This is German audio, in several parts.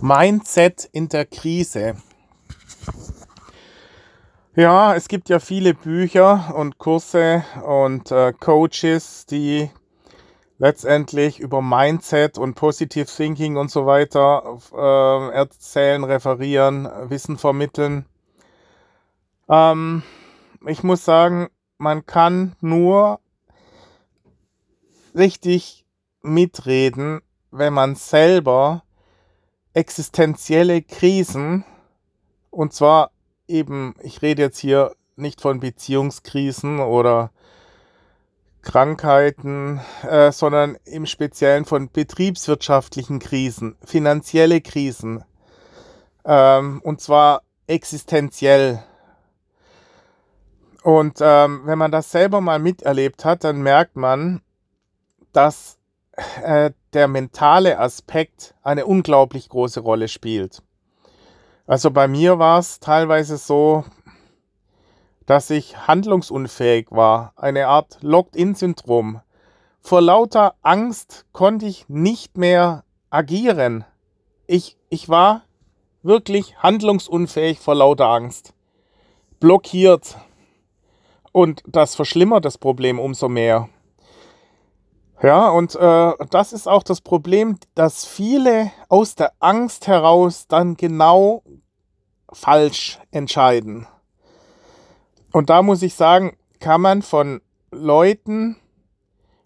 Mindset in der Krise. Ja, es gibt ja viele Bücher und Kurse und äh, Coaches, die letztendlich über Mindset und Positive Thinking und so weiter äh, erzählen, referieren, Wissen vermitteln. Ähm, ich muss sagen, man kann nur richtig mitreden, wenn man selber existenzielle Krisen, und zwar eben, ich rede jetzt hier nicht von Beziehungskrisen oder Krankheiten, äh, sondern im Speziellen von betriebswirtschaftlichen Krisen, finanzielle Krisen, ähm, und zwar existenziell. Und ähm, wenn man das selber mal miterlebt hat, dann merkt man, dass äh, der mentale Aspekt eine unglaublich große Rolle spielt. Also bei mir war es teilweise so, dass ich handlungsunfähig war, eine Art Locked-in-Syndrom. Vor lauter Angst konnte ich nicht mehr agieren. Ich, ich war wirklich handlungsunfähig vor lauter Angst. Blockiert. Und das verschlimmert das Problem umso mehr. Ja, und äh, das ist auch das Problem, dass viele aus der Angst heraus dann genau falsch entscheiden. Und da muss ich sagen, kann man von Leuten,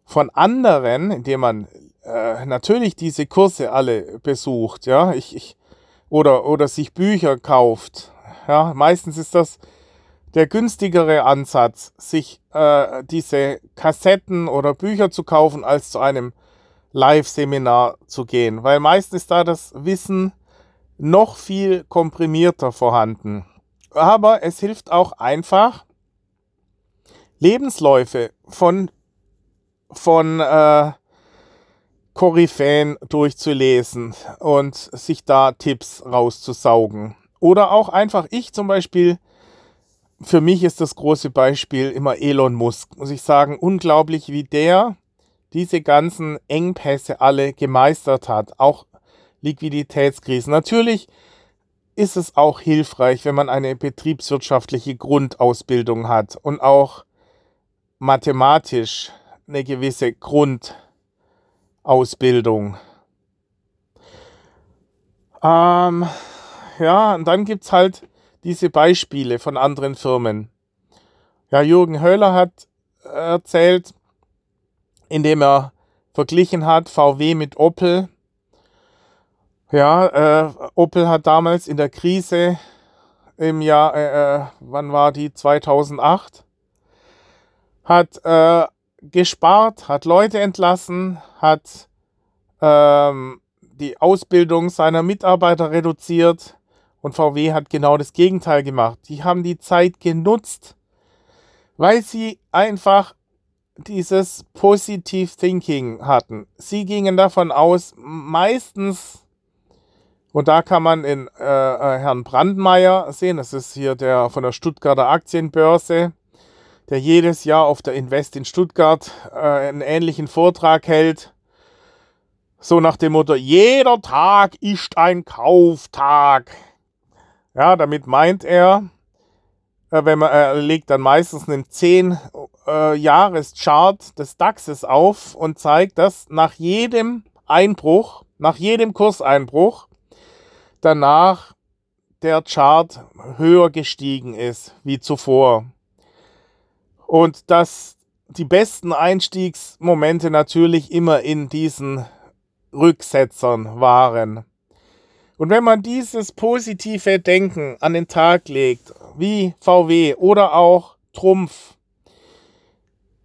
von anderen, indem man äh, natürlich diese Kurse alle besucht, ja, ich, ich, oder, oder sich Bücher kauft. Ja, meistens ist das der günstigere Ansatz, sich äh, diese Kassetten oder Bücher zu kaufen, als zu einem Live-Seminar zu gehen, weil meistens ist da das Wissen noch viel komprimierter vorhanden. Aber es hilft auch einfach, Lebensläufe von, von äh, Koryphäen durchzulesen und sich da Tipps rauszusaugen. Oder auch einfach ich zum Beispiel für mich ist das große Beispiel immer Elon Musk, muss ich sagen, unglaublich, wie der diese ganzen Engpässe alle gemeistert hat, auch Liquiditätskrisen. Natürlich ist es auch hilfreich, wenn man eine betriebswirtschaftliche Grundausbildung hat und auch mathematisch eine gewisse Grundausbildung. Ähm, ja, und dann gibt es halt diese Beispiele von anderen Firmen. Ja, Jürgen Höller hat erzählt, indem er verglichen hat VW mit Opel. Ja, äh, Opel hat damals in der Krise im Jahr, äh, äh wann war die? 2008, hat äh, gespart, hat Leute entlassen, hat ähm, die Ausbildung seiner Mitarbeiter reduziert, und VW hat genau das Gegenteil gemacht. Die haben die Zeit genutzt, weil sie einfach dieses Positive Thinking hatten. Sie gingen davon aus, meistens, und da kann man in äh, äh, Herrn Brandmeier sehen, das ist hier der von der Stuttgarter Aktienbörse, der jedes Jahr auf der Invest in Stuttgart äh, einen ähnlichen Vortrag hält. So nach dem Motto, jeder Tag ist ein Kauftag. Ja, damit meint er, äh, wenn man, er legt dann meistens einen 10 äh, Jahreschart des DAXes auf und zeigt, dass nach jedem Einbruch, nach jedem Kurseinbruch, danach der Chart höher gestiegen ist wie zuvor. Und dass die besten Einstiegsmomente natürlich immer in diesen Rücksetzern waren. Und wenn man dieses positive Denken an den Tag legt, wie VW oder auch Trumpf,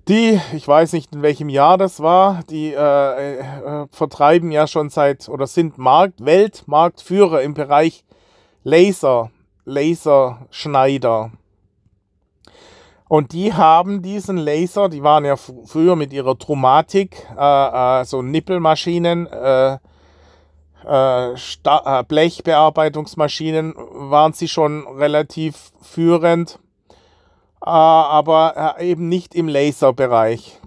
die, ich weiß nicht in welchem Jahr das war, die äh, äh, vertreiben ja schon seit oder sind Markt, Weltmarktführer im Bereich Laser, Laserschneider. Und die haben diesen Laser, die waren ja früher mit ihrer Trumatik, äh, äh, so Nippelmaschinen, äh, äh, äh, Blechbearbeitungsmaschinen waren sie schon relativ führend, äh, aber äh, eben nicht im Laserbereich.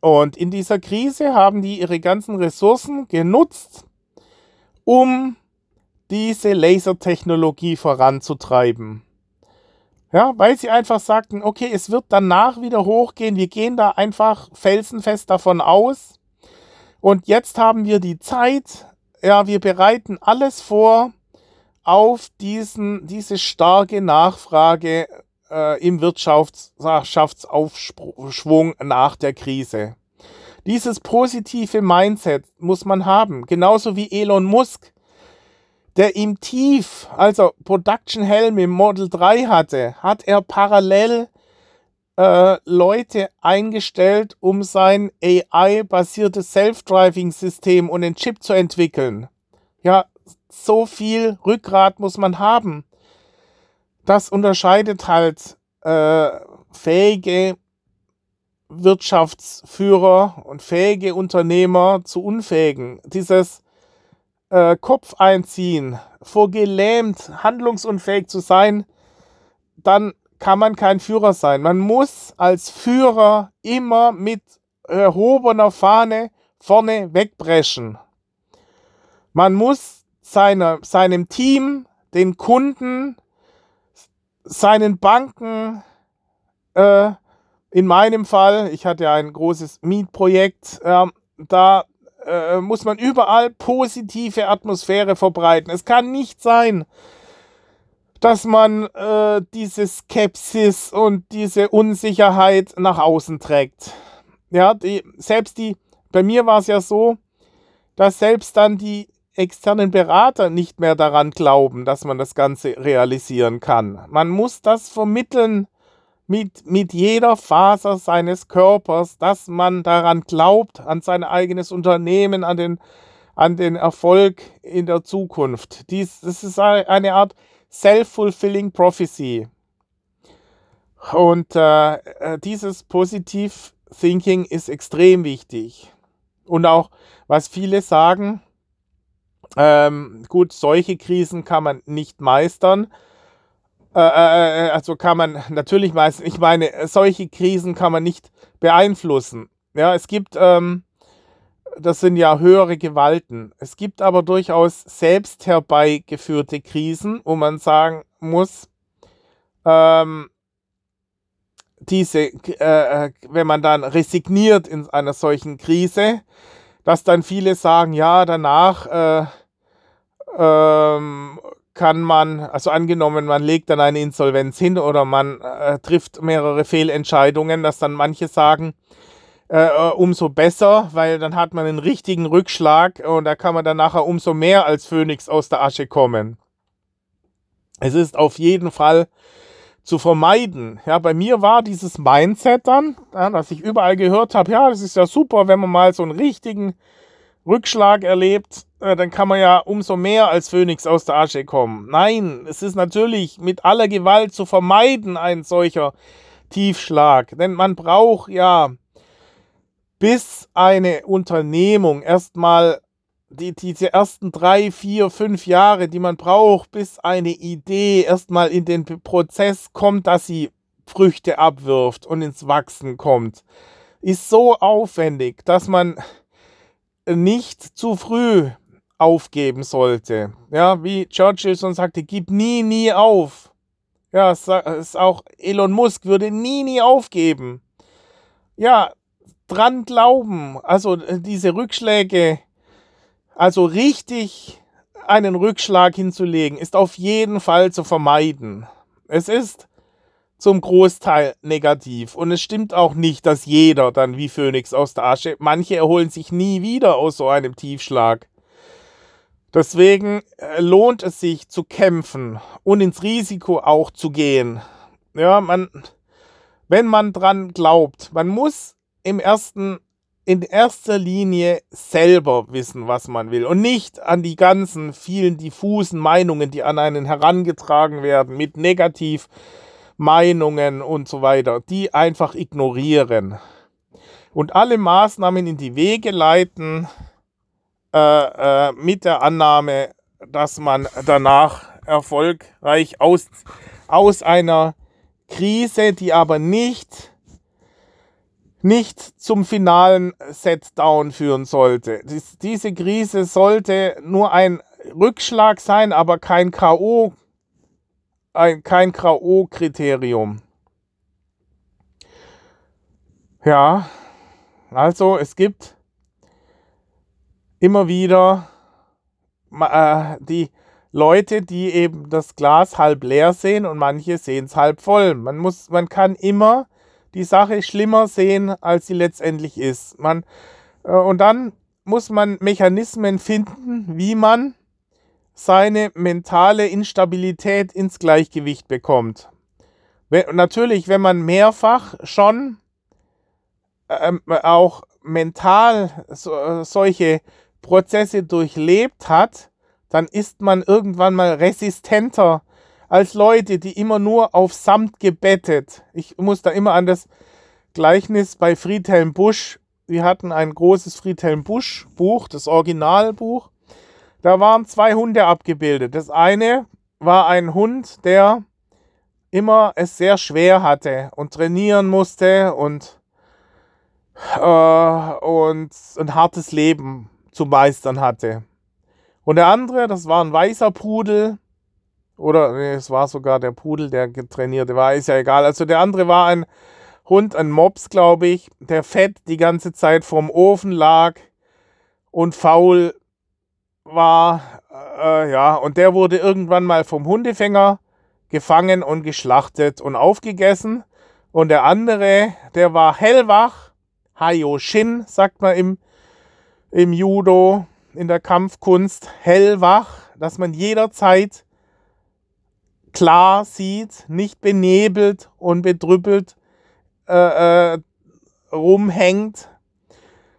Und in dieser Krise haben die ihre ganzen Ressourcen genutzt, um diese Lasertechnologie voranzutreiben. Ja, weil sie einfach sagten, okay, es wird danach wieder hochgehen, wir gehen da einfach felsenfest davon aus. Und jetzt haben wir die Zeit, ja, wir bereiten alles vor auf diesen, diese starke Nachfrage äh, im Wirtschaftsaufschwung nach der Krise. Dieses positive Mindset muss man haben, genauso wie Elon Musk, der im Tief, also Production Helm im Model 3 hatte, hat er parallel äh, Leute eingestellt, um sein AI-basiertes Self-Driving-System und den Chip zu entwickeln. Ja, so viel Rückgrat muss man haben. Das unterscheidet halt äh, fähige Wirtschaftsführer und fähige Unternehmer zu unfähigen. Dieses äh, Kopf einziehen, vor gelähmt, handlungsunfähig zu sein, dann kann man kein Führer sein. Man muss als Führer immer mit erhobener Fahne vorne wegbrechen. Man muss seine, seinem Team, den Kunden, seinen Banken, äh, in meinem Fall, ich hatte ja ein großes Mietprojekt, äh, da äh, muss man überall positive Atmosphäre verbreiten. Es kann nicht sein, dass man äh, diese Skepsis und diese Unsicherheit nach außen trägt. Ja, die, selbst die, bei mir war es ja so, dass selbst dann die externen Berater nicht mehr daran glauben, dass man das Ganze realisieren kann. Man muss das vermitteln, mit, mit jeder Faser seines Körpers, dass man daran glaubt, an sein eigenes Unternehmen, an den, an den Erfolg in der Zukunft. Dies, das ist eine Art Self-Fulfilling Prophecy. Und äh, äh, dieses Positive Thinking ist extrem wichtig. Und auch, was viele sagen, ähm, gut, solche Krisen kann man nicht meistern, äh, äh, äh, also kann man natürlich meistens, ich meine, solche Krisen kann man nicht beeinflussen. Ja, es gibt, ähm, das sind ja höhere Gewalten. Es gibt aber durchaus selbst herbeigeführte Krisen, wo man sagen muss, ähm, diese, äh, wenn man dann resigniert in einer solchen Krise, dass dann viele sagen, ja, danach äh, ähm, kann man, also angenommen, man legt dann eine Insolvenz hin oder man äh, trifft mehrere Fehlentscheidungen, dass dann manche sagen, äh, äh, umso besser, weil dann hat man einen richtigen Rückschlag und da kann man dann nachher umso mehr als Phönix aus der Asche kommen. Es ist auf jeden Fall zu vermeiden. Ja, bei mir war dieses Mindset dann, ja, dass ich überall gehört habe, ja, das ist ja super, wenn man mal so einen richtigen Rückschlag erlebt, äh, dann kann man ja umso mehr als Phönix aus der Asche kommen. Nein, es ist natürlich mit aller Gewalt zu vermeiden, ein solcher Tiefschlag. Denn man braucht ja, bis eine Unternehmung erstmal die, diese ersten drei, vier, fünf Jahre, die man braucht, bis eine Idee erstmal in den Prozess kommt, dass sie Früchte abwirft und ins Wachsen kommt, ist so aufwendig, dass man nicht zu früh aufgeben sollte. Ja, wie Churchill schon sagte, gib nie, nie auf. Ja, es ist auch Elon Musk würde nie, nie aufgeben. Ja, dran glauben. Also äh, diese Rückschläge, also richtig einen Rückschlag hinzulegen, ist auf jeden Fall zu vermeiden. Es ist zum Großteil negativ. Und es stimmt auch nicht, dass jeder dann wie Phönix aus der Asche, manche erholen sich nie wieder aus so einem Tiefschlag. Deswegen äh, lohnt es sich zu kämpfen und ins Risiko auch zu gehen. Ja, man, wenn man dran glaubt, man muss im ersten, in erster Linie selber wissen, was man will und nicht an die ganzen vielen diffusen Meinungen, die an einen herangetragen werden mit negativ Meinungen und so weiter, die einfach ignorieren und alle Maßnahmen in die Wege leiten äh, äh, mit der Annahme, dass man danach erfolgreich aus, aus einer Krise, die aber nicht, nicht zum finalen Setdown führen sollte. Dies, diese Krise sollte nur ein Rückschlag sein, aber kein K.O. Ein, kein K.O.-Kriterium. Ja, also es gibt immer wieder äh, die Leute, die eben das Glas halb leer sehen und manche sehen es halb voll. Man muss, man kann immer die Sache schlimmer sehen, als sie letztendlich ist. Man, äh, und dann muss man Mechanismen finden, wie man seine mentale Instabilität ins Gleichgewicht bekommt. Wenn, natürlich, wenn man mehrfach schon ähm, auch mental so, solche Prozesse durchlebt hat, dann ist man irgendwann mal resistenter als Leute, die immer nur auf Samt gebettet. Ich muss da immer an das Gleichnis bei Friedhelm Busch. Wir hatten ein großes Friedhelm Busch Buch, das Originalbuch. Da waren zwei Hunde abgebildet. Das eine war ein Hund, der immer es sehr schwer hatte und trainieren musste und, äh, und ein hartes Leben zu meistern hatte. Und der andere, das war ein weißer Pudel. Oder nee, es war sogar der Pudel, der trainierte war, ist ja egal. Also der andere war ein Hund, ein Mops, glaube ich, der fett die ganze Zeit vorm Ofen lag und faul war. Äh, ja, und der wurde irgendwann mal vom Hundefänger gefangen und geschlachtet und aufgegessen. Und der andere, der war hellwach, Hayoshin, sagt man im im Judo, in der Kampfkunst hellwach, dass man jederzeit klar sieht, nicht benebelt und bedrüppelt äh, äh, rumhängt,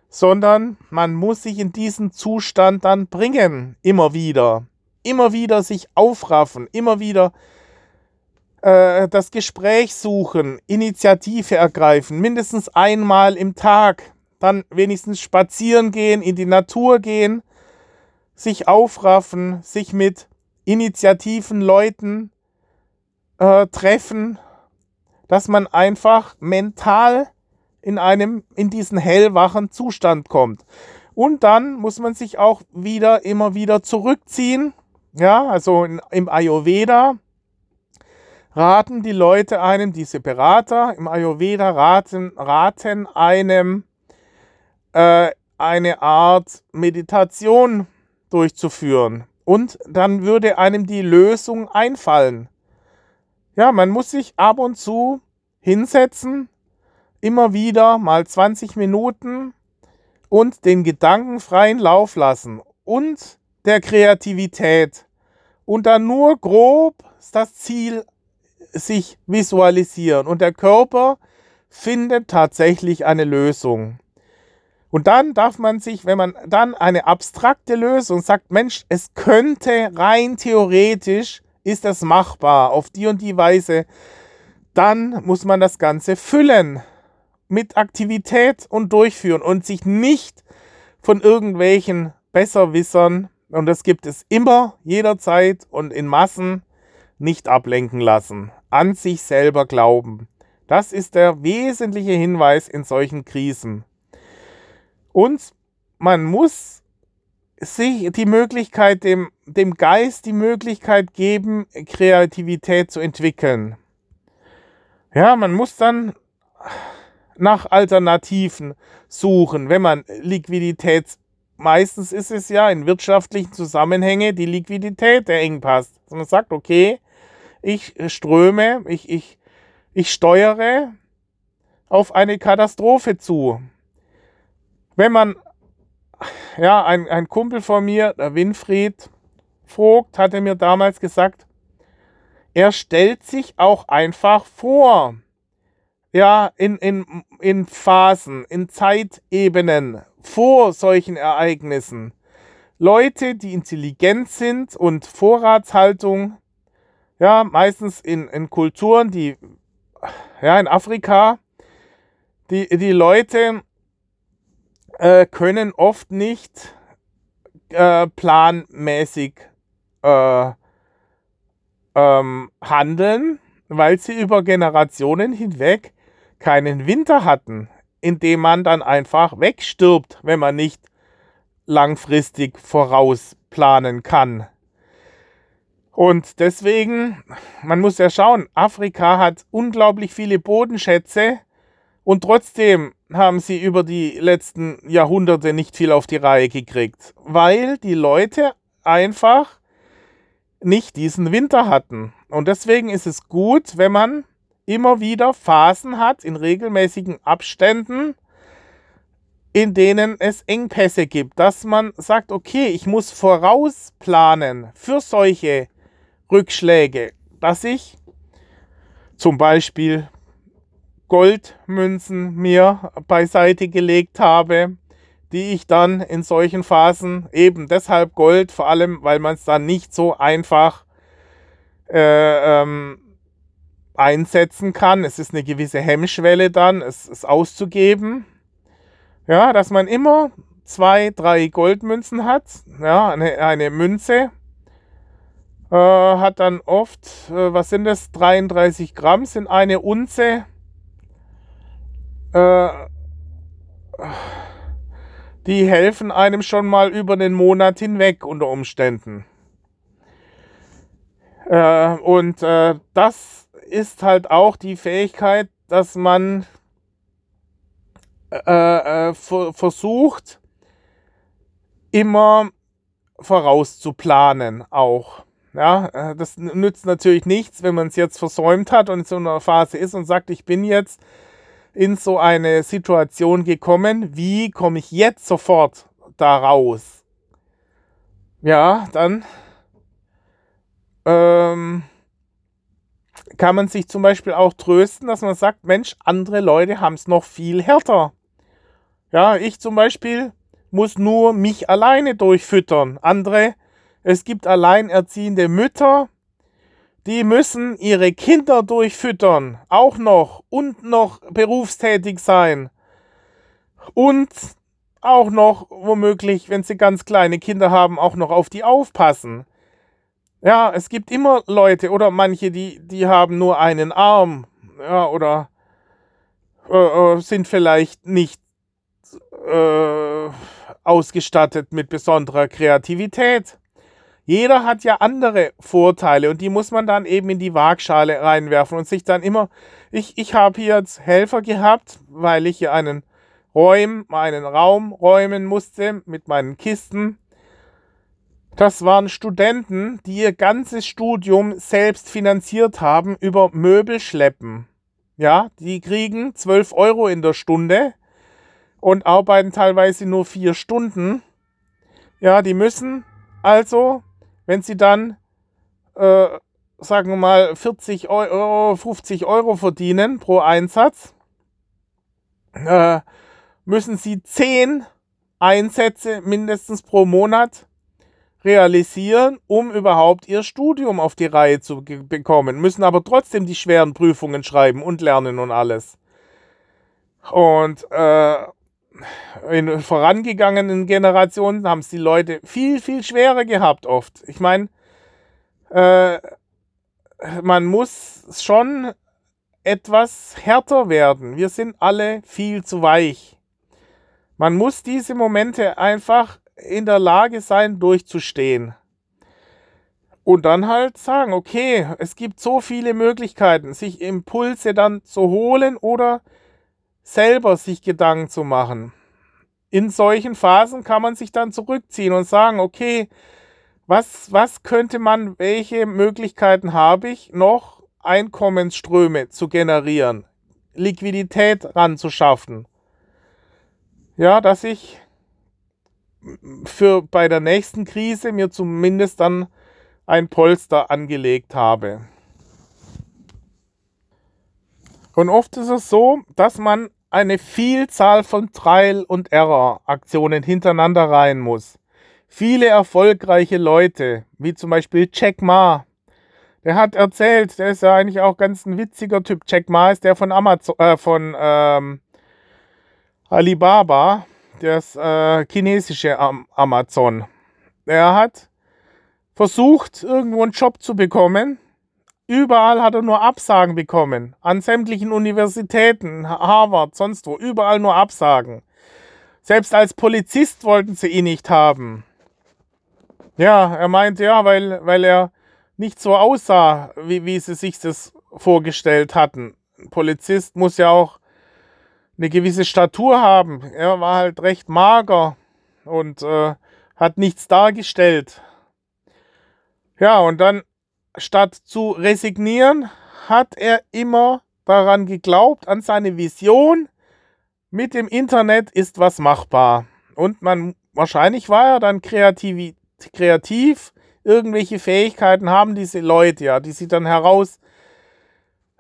sondern man muss sich in diesen Zustand dann bringen, immer wieder. Immer wieder sich aufraffen, immer wieder äh, das Gespräch suchen, Initiative ergreifen, mindestens einmal im Tag. Dann wenigstens spazieren gehen, in die Natur gehen, sich aufraffen, sich mit initiativen Leuten äh, treffen, dass man einfach mental in einem, in diesen hellwachen Zustand kommt. Und dann muss man sich auch wieder, immer wieder zurückziehen. Ja, also in, im Ayurveda raten die Leute einem, diese Berater im Ayurveda raten, raten einem, äh, eine Art Meditation durchzuführen. Und dann würde einem die Lösung einfallen. Ja, man muss sich ab und zu hinsetzen, immer wieder mal 20 Minuten und den Gedanken freien Lauf lassen und der Kreativität und dann nur grob das Ziel sich visualisieren und der Körper findet tatsächlich eine Lösung. Und dann darf man sich, wenn man dann eine abstrakte Lösung sagt, Mensch, es könnte rein theoretisch, ist das machbar auf die und die Weise, dann muss man das Ganze füllen mit Aktivität und durchführen und sich nicht von irgendwelchen Besserwissern, und das gibt es immer, jederzeit und in Massen, nicht ablenken lassen. An sich selber glauben. Das ist der wesentliche Hinweis in solchen Krisen. Und man muss sich die Möglichkeit, dem, dem Geist die Möglichkeit geben, Kreativität zu entwickeln. Ja, man muss dann nach Alternativen suchen, wenn man Liquidität, meistens ist es ja in wirtschaftlichen Zusammenhängen die Liquidität, der eng passt. Also man sagt, okay, ich ströme, ich, ich, ich steuere auf eine Katastrophe zu wenn man, ja, ein, ein Kumpel von mir, der Winfried Vogt, hatte mir damals gesagt, er stellt sich auch einfach vor, ja, in, in, in Phasen, in Zeitebenen vor solchen Ereignissen. Leute, die intelligent sind und Vorratshaltung, ja, meistens in, in Kulturen, die, ja, in Afrika, die, die Leute äh, können oft nicht äh, planmäßig äh, ähm, handeln, weil sie über Generationen hinweg keinen Winter hatten, in dem man dann einfach wegstirbt, wenn man nicht langfristig vorausplanen kann. Und deswegen, man muss ja schauen, Afrika hat unglaublich viele Bodenschätze und trotzdem haben sie über die letzten Jahrhunderte nicht viel auf die Reihe gekriegt, weil die Leute einfach nicht diesen Winter hatten. Und deswegen ist es gut, wenn man immer wieder Phasen hat in regelmäßigen Abständen, in denen es Engpässe gibt, dass man sagt, okay, ich muss vorausplanen für solche Rückschläge, dass ich zum Beispiel Goldmünzen mir beiseite gelegt habe, die ich dann in solchen Phasen eben deshalb Gold, vor allem weil man es dann nicht so einfach äh, ähm, einsetzen kann. Es ist eine gewisse Hemmschwelle dann, es, es auszugeben. Ja, dass man immer zwei, drei Goldmünzen hat. Ja, eine, eine Münze äh, hat dann oft, äh, was sind das, 33 Gramm, sind eine Unze äh, die helfen einem schon mal über den Monat hinweg unter Umständen. Äh, und äh, das ist halt auch die Fähigkeit, dass man äh, äh versucht, immer vorauszuplanen auch. Ja, äh, das nützt natürlich nichts, wenn man es jetzt versäumt hat und in so einer Phase ist und sagt, ich bin jetzt in so eine Situation gekommen, wie komme ich jetzt sofort da raus? Ja, dann ähm, kann man sich zum Beispiel auch trösten, dass man sagt, Mensch, andere Leute haben es noch viel härter. Ja, ich zum Beispiel muss nur mich alleine durchfüttern. Andere, es gibt alleinerziehende Mütter, die müssen ihre Kinder durchfüttern, auch noch und noch berufstätig sein. Und auch noch womöglich, wenn sie ganz kleine Kinder haben, auch noch auf die aufpassen. Ja, es gibt immer Leute oder manche, die, die haben nur einen Arm. Ja, oder äh, äh sind vielleicht nicht äh, ausgestattet mit besonderer Kreativität. Jeder hat ja andere Vorteile und die muss man dann eben in die Waagschale reinwerfen und sich dann immer, ich, ich habe hier jetzt Helfer gehabt, weil ich hier einen Räum, einen Raum räumen musste mit meinen Kisten. Das waren Studenten, die ihr ganzes Studium selbst finanziert haben über Möbelschleppen. Ja, die kriegen 12 Euro in der Stunde und arbeiten teilweise nur vier Stunden. Ja, die müssen also wenn sie dann, äh, sagen wir mal, 40 Euro, 50 Euro verdienen pro Einsatz, äh, müssen sie 10 Einsätze mindestens pro Monat realisieren, um überhaupt ihr Studium auf die Reihe zu bekommen, müssen aber trotzdem die schweren Prüfungen schreiben und lernen und alles. Und äh, in vorangegangenen Generationen haben es die Leute viel, viel schwerer gehabt oft. Ich meine, äh, man muss schon etwas härter werden. Wir sind alle viel zu weich. Man muss diese Momente einfach in der Lage sein, durchzustehen. Und dann halt sagen, okay, es gibt so viele Möglichkeiten, sich Impulse dann zu holen oder selber sich Gedanken zu machen. In solchen Phasen kann man sich dann zurückziehen und sagen, okay, was, was könnte man, welche Möglichkeiten habe ich noch, Einkommensströme zu generieren, Liquidität ranzuschaffen. Ja, dass ich für bei der nächsten Krise mir zumindest dann ein Polster angelegt habe. Und oft ist es so, dass man eine Vielzahl von Trial- und Error-Aktionen hintereinander rein muss. Viele erfolgreiche Leute, wie zum Beispiel Jack Ma, der hat erzählt, der ist ja eigentlich auch ganz ein witziger Typ. Jack Ma ist der von Amazon, äh, von ähm, Alibaba, das äh, chinesische Am Amazon. Er hat versucht, irgendwo einen Job zu bekommen Überall hat er nur Absagen bekommen. An sämtlichen Universitäten, Harvard, sonst wo. Überall nur Absagen. Selbst als Polizist wollten sie ihn nicht haben. Ja, er meint ja, weil, weil er nicht so aussah, wie, wie sie sich das vorgestellt hatten. Ein Polizist muss ja auch eine gewisse Statur haben. Er war halt recht mager und äh, hat nichts dargestellt. Ja, und dann statt zu resignieren, hat er immer daran geglaubt, an seine Vision, mit dem Internet ist was machbar. Und man, wahrscheinlich war er dann kreativ, kreativ irgendwelche Fähigkeiten haben diese Leute ja, die sie dann herausstellt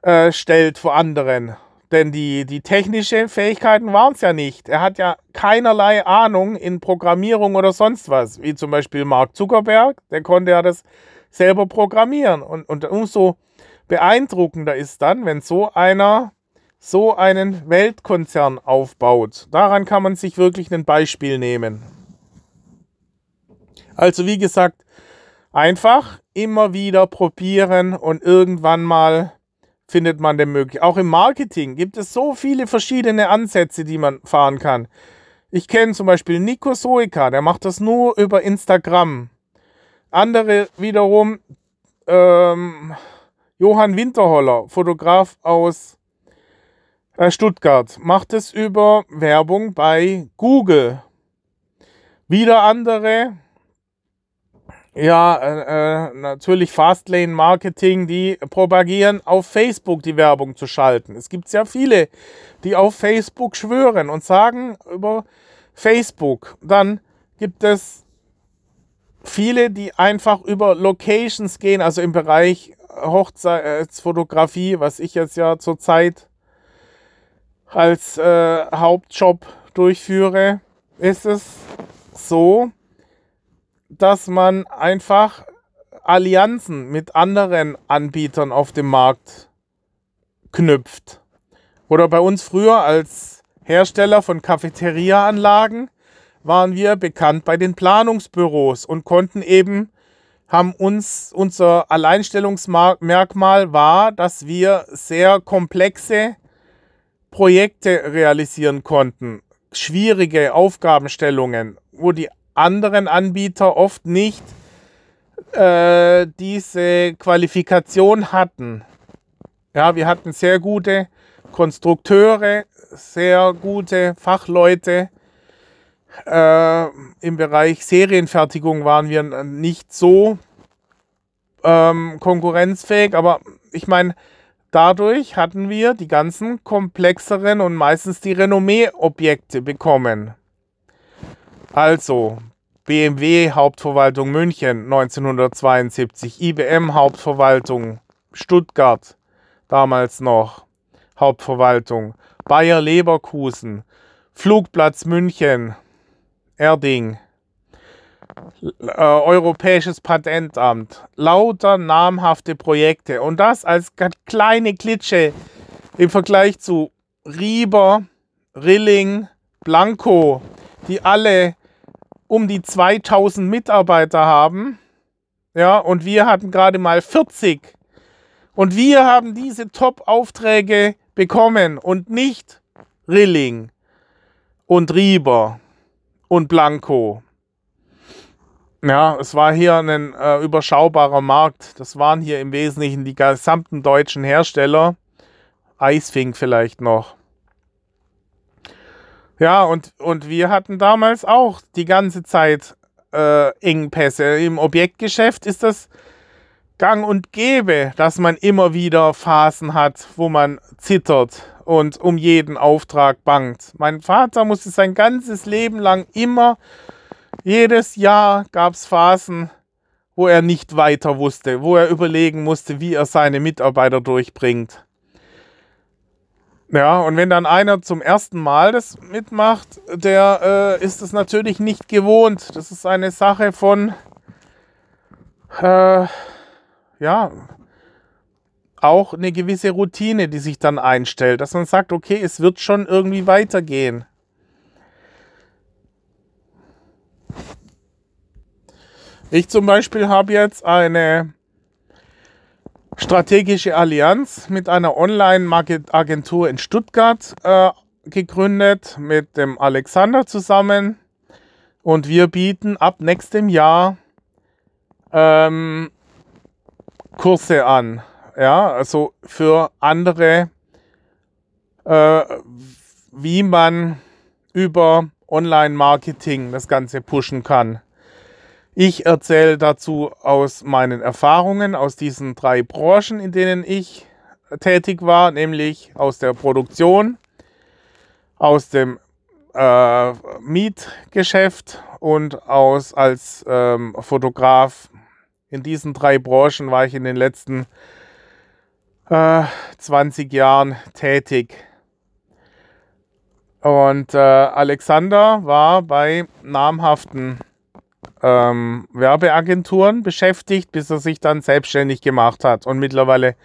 äh, vor anderen. Denn die, die technischen Fähigkeiten waren es ja nicht. Er hat ja keinerlei Ahnung in Programmierung oder sonst was, wie zum Beispiel Mark Zuckerberg, der konnte ja das selber programmieren. Und, und umso beeindruckender ist dann, wenn so einer so einen Weltkonzern aufbaut. Daran kann man sich wirklich ein Beispiel nehmen. Also wie gesagt, einfach immer wieder probieren und irgendwann mal findet man den möglich. Auch im Marketing gibt es so viele verschiedene Ansätze, die man fahren kann. Ich kenne zum Beispiel Nico Soika, der macht das nur über Instagram. Andere wiederum, ähm, Johann Winterholler, Fotograf aus äh, Stuttgart, macht es über Werbung bei Google. Wieder andere, ja, äh, äh, natürlich Fastlane Marketing, die propagieren, auf Facebook die Werbung zu schalten. Es gibt sehr viele, die auf Facebook schwören und sagen über Facebook. Dann gibt es viele, die einfach über Locations gehen, also im Bereich Hochzeitsfotografie, was ich jetzt ja zurzeit als äh, Hauptjob durchführe, ist es so, dass man einfach Allianzen mit anderen Anbietern auf dem Markt knüpft. Oder bei uns früher als Hersteller von Cafeteriaanlagen waren wir bekannt bei den Planungsbüros und konnten eben, haben uns, unser Alleinstellungsmerkmal war, dass wir sehr komplexe Projekte realisieren konnten. Schwierige Aufgabenstellungen, wo die anderen Anbieter oft nicht äh, diese Qualifikation hatten. Ja, wir hatten sehr gute Konstrukteure, sehr gute Fachleute. Äh, Im Bereich Serienfertigung waren wir nicht so ähm, konkurrenzfähig, aber ich meine, dadurch hatten wir die ganzen komplexeren und meistens die Renommee-Objekte bekommen. Also BMW Hauptverwaltung München 1972, IBM Hauptverwaltung Stuttgart damals noch Hauptverwaltung, Bayer Leverkusen, Flugplatz München, Erding, äh, Europäisches Patentamt, lauter namhafte Projekte und das als kleine Klitsche im Vergleich zu Rieber, Rilling, Blanco, die alle um die 2000 Mitarbeiter haben. Ja, und wir hatten gerade mal 40. Und wir haben diese Top-Aufträge bekommen und nicht Rilling und Rieber und Blanco. Ja, es war hier ein äh, überschaubarer Markt. Das waren hier im Wesentlichen die gesamten deutschen Hersteller. Eisfink vielleicht noch. Ja, und, und wir hatten damals auch die ganze Zeit äh, Engpässe. Im Objektgeschäft ist das gang und gäbe, dass man immer wieder Phasen hat, wo man zittert und um jeden Auftrag bangt. Mein Vater musste sein ganzes Leben lang immer, jedes Jahr gab es Phasen, wo er nicht weiter wusste, wo er überlegen musste, wie er seine Mitarbeiter durchbringt. Ja, und wenn dann einer zum ersten Mal das mitmacht, der äh, ist es natürlich nicht gewohnt. Das ist eine Sache von, äh, ja, auch eine gewisse Routine, die sich dann einstellt, dass man sagt, okay, es wird schon irgendwie weitergehen. Ich zum Beispiel habe jetzt eine strategische Allianz mit einer Online-Agentur in Stuttgart äh, gegründet mit dem Alexander zusammen und wir bieten ab nächstem Jahr ähm, Kurse an. Ja, also für andere, äh, wie man über Online-Marketing das Ganze pushen kann. Ich erzähle dazu aus meinen Erfahrungen aus diesen drei Branchen, in denen ich tätig war, nämlich aus der Produktion, aus dem äh, Mietgeschäft und aus als ähm, Fotograf. In diesen drei Branchen war ich in den letzten äh, 20 Jahren tätig. Und äh, Alexander war bei namhaften ähm, Werbeagenturen beschäftigt, bis er sich dann selbstständig gemacht hat und mittlerweile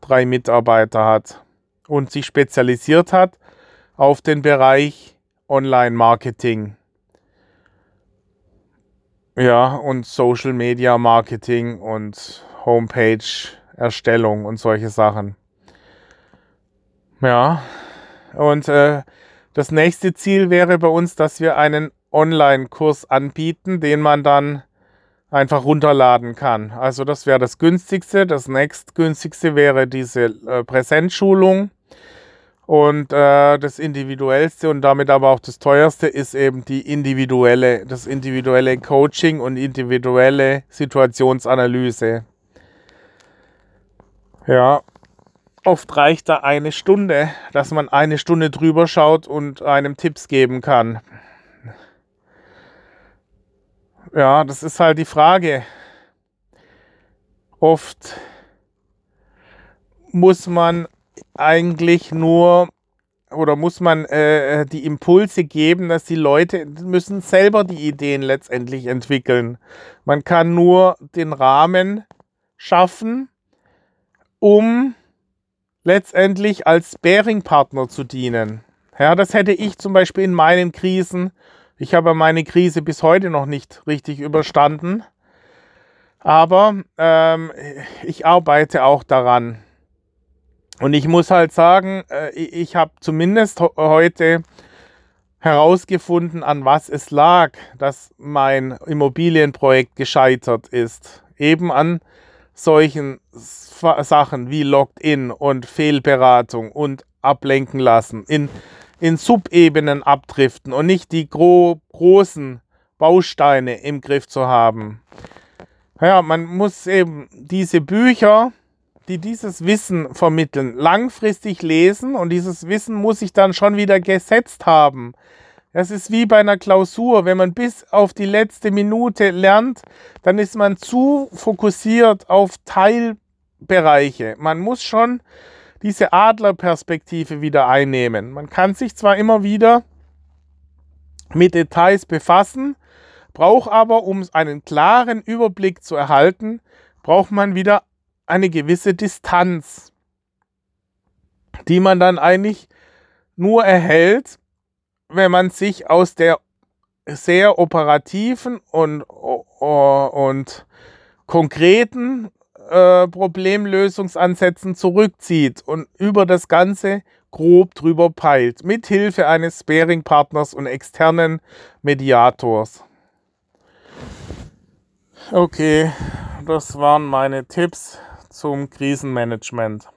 drei Mitarbeiter hat und sich spezialisiert hat auf den Bereich Online-Marketing. Ja, und Social Media Marketing und Homepage-Erstellung und solche Sachen. Ja, und äh, das nächste Ziel wäre bei uns, dass wir einen Online-Kurs anbieten, den man dann einfach runterladen kann. Also das wäre das günstigste. Das nächstgünstigste wäre diese äh, Präsenzschulung. Und äh, das individuellste und damit aber auch das teuerste ist eben die individuelle, das individuelle Coaching und individuelle Situationsanalyse. Ja, Oft reicht da eine Stunde, dass man eine Stunde drüber schaut und einem Tipps geben kann. Ja, das ist halt die Frage. Oft muss man eigentlich nur oder muss man äh, die Impulse geben, dass die Leute müssen selber die Ideen letztendlich entwickeln. Man kann nur den Rahmen schaffen, um letztendlich als Bearing-Partner zu dienen. Ja, das hätte ich zum Beispiel in meinen Krisen. Ich habe meine Krise bis heute noch nicht richtig überstanden. Aber ähm, ich arbeite auch daran. Und ich muss halt sagen, äh, ich habe zumindest heute herausgefunden, an was es lag, dass mein Immobilienprojekt gescheitert ist. Eben an solchen Sachen wie Logged-In und Fehlberatung und ablenken lassen, in, in Subebenen abdriften und nicht die gro großen Bausteine im Griff zu haben. Ja, man muss eben diese Bücher, die dieses Wissen vermitteln, langfristig lesen und dieses Wissen muss sich dann schon wieder gesetzt haben. Das ist wie bei einer Klausur. Wenn man bis auf die letzte Minute lernt, dann ist man zu fokussiert auf Teilbereiche. Man muss schon diese Adlerperspektive wieder einnehmen. Man kann sich zwar immer wieder mit Details befassen, braucht aber, um einen klaren Überblick zu erhalten, braucht man wieder eine gewisse Distanz, die man dann eigentlich nur erhält, wenn man sich aus der sehr operativen und, und konkreten äh, Problemlösungsansätzen zurückzieht und über das Ganze grob drüber peilt, mit Hilfe eines Sparing-Partners und externen Mediators. Okay, das waren meine Tipps zum Krisenmanagement.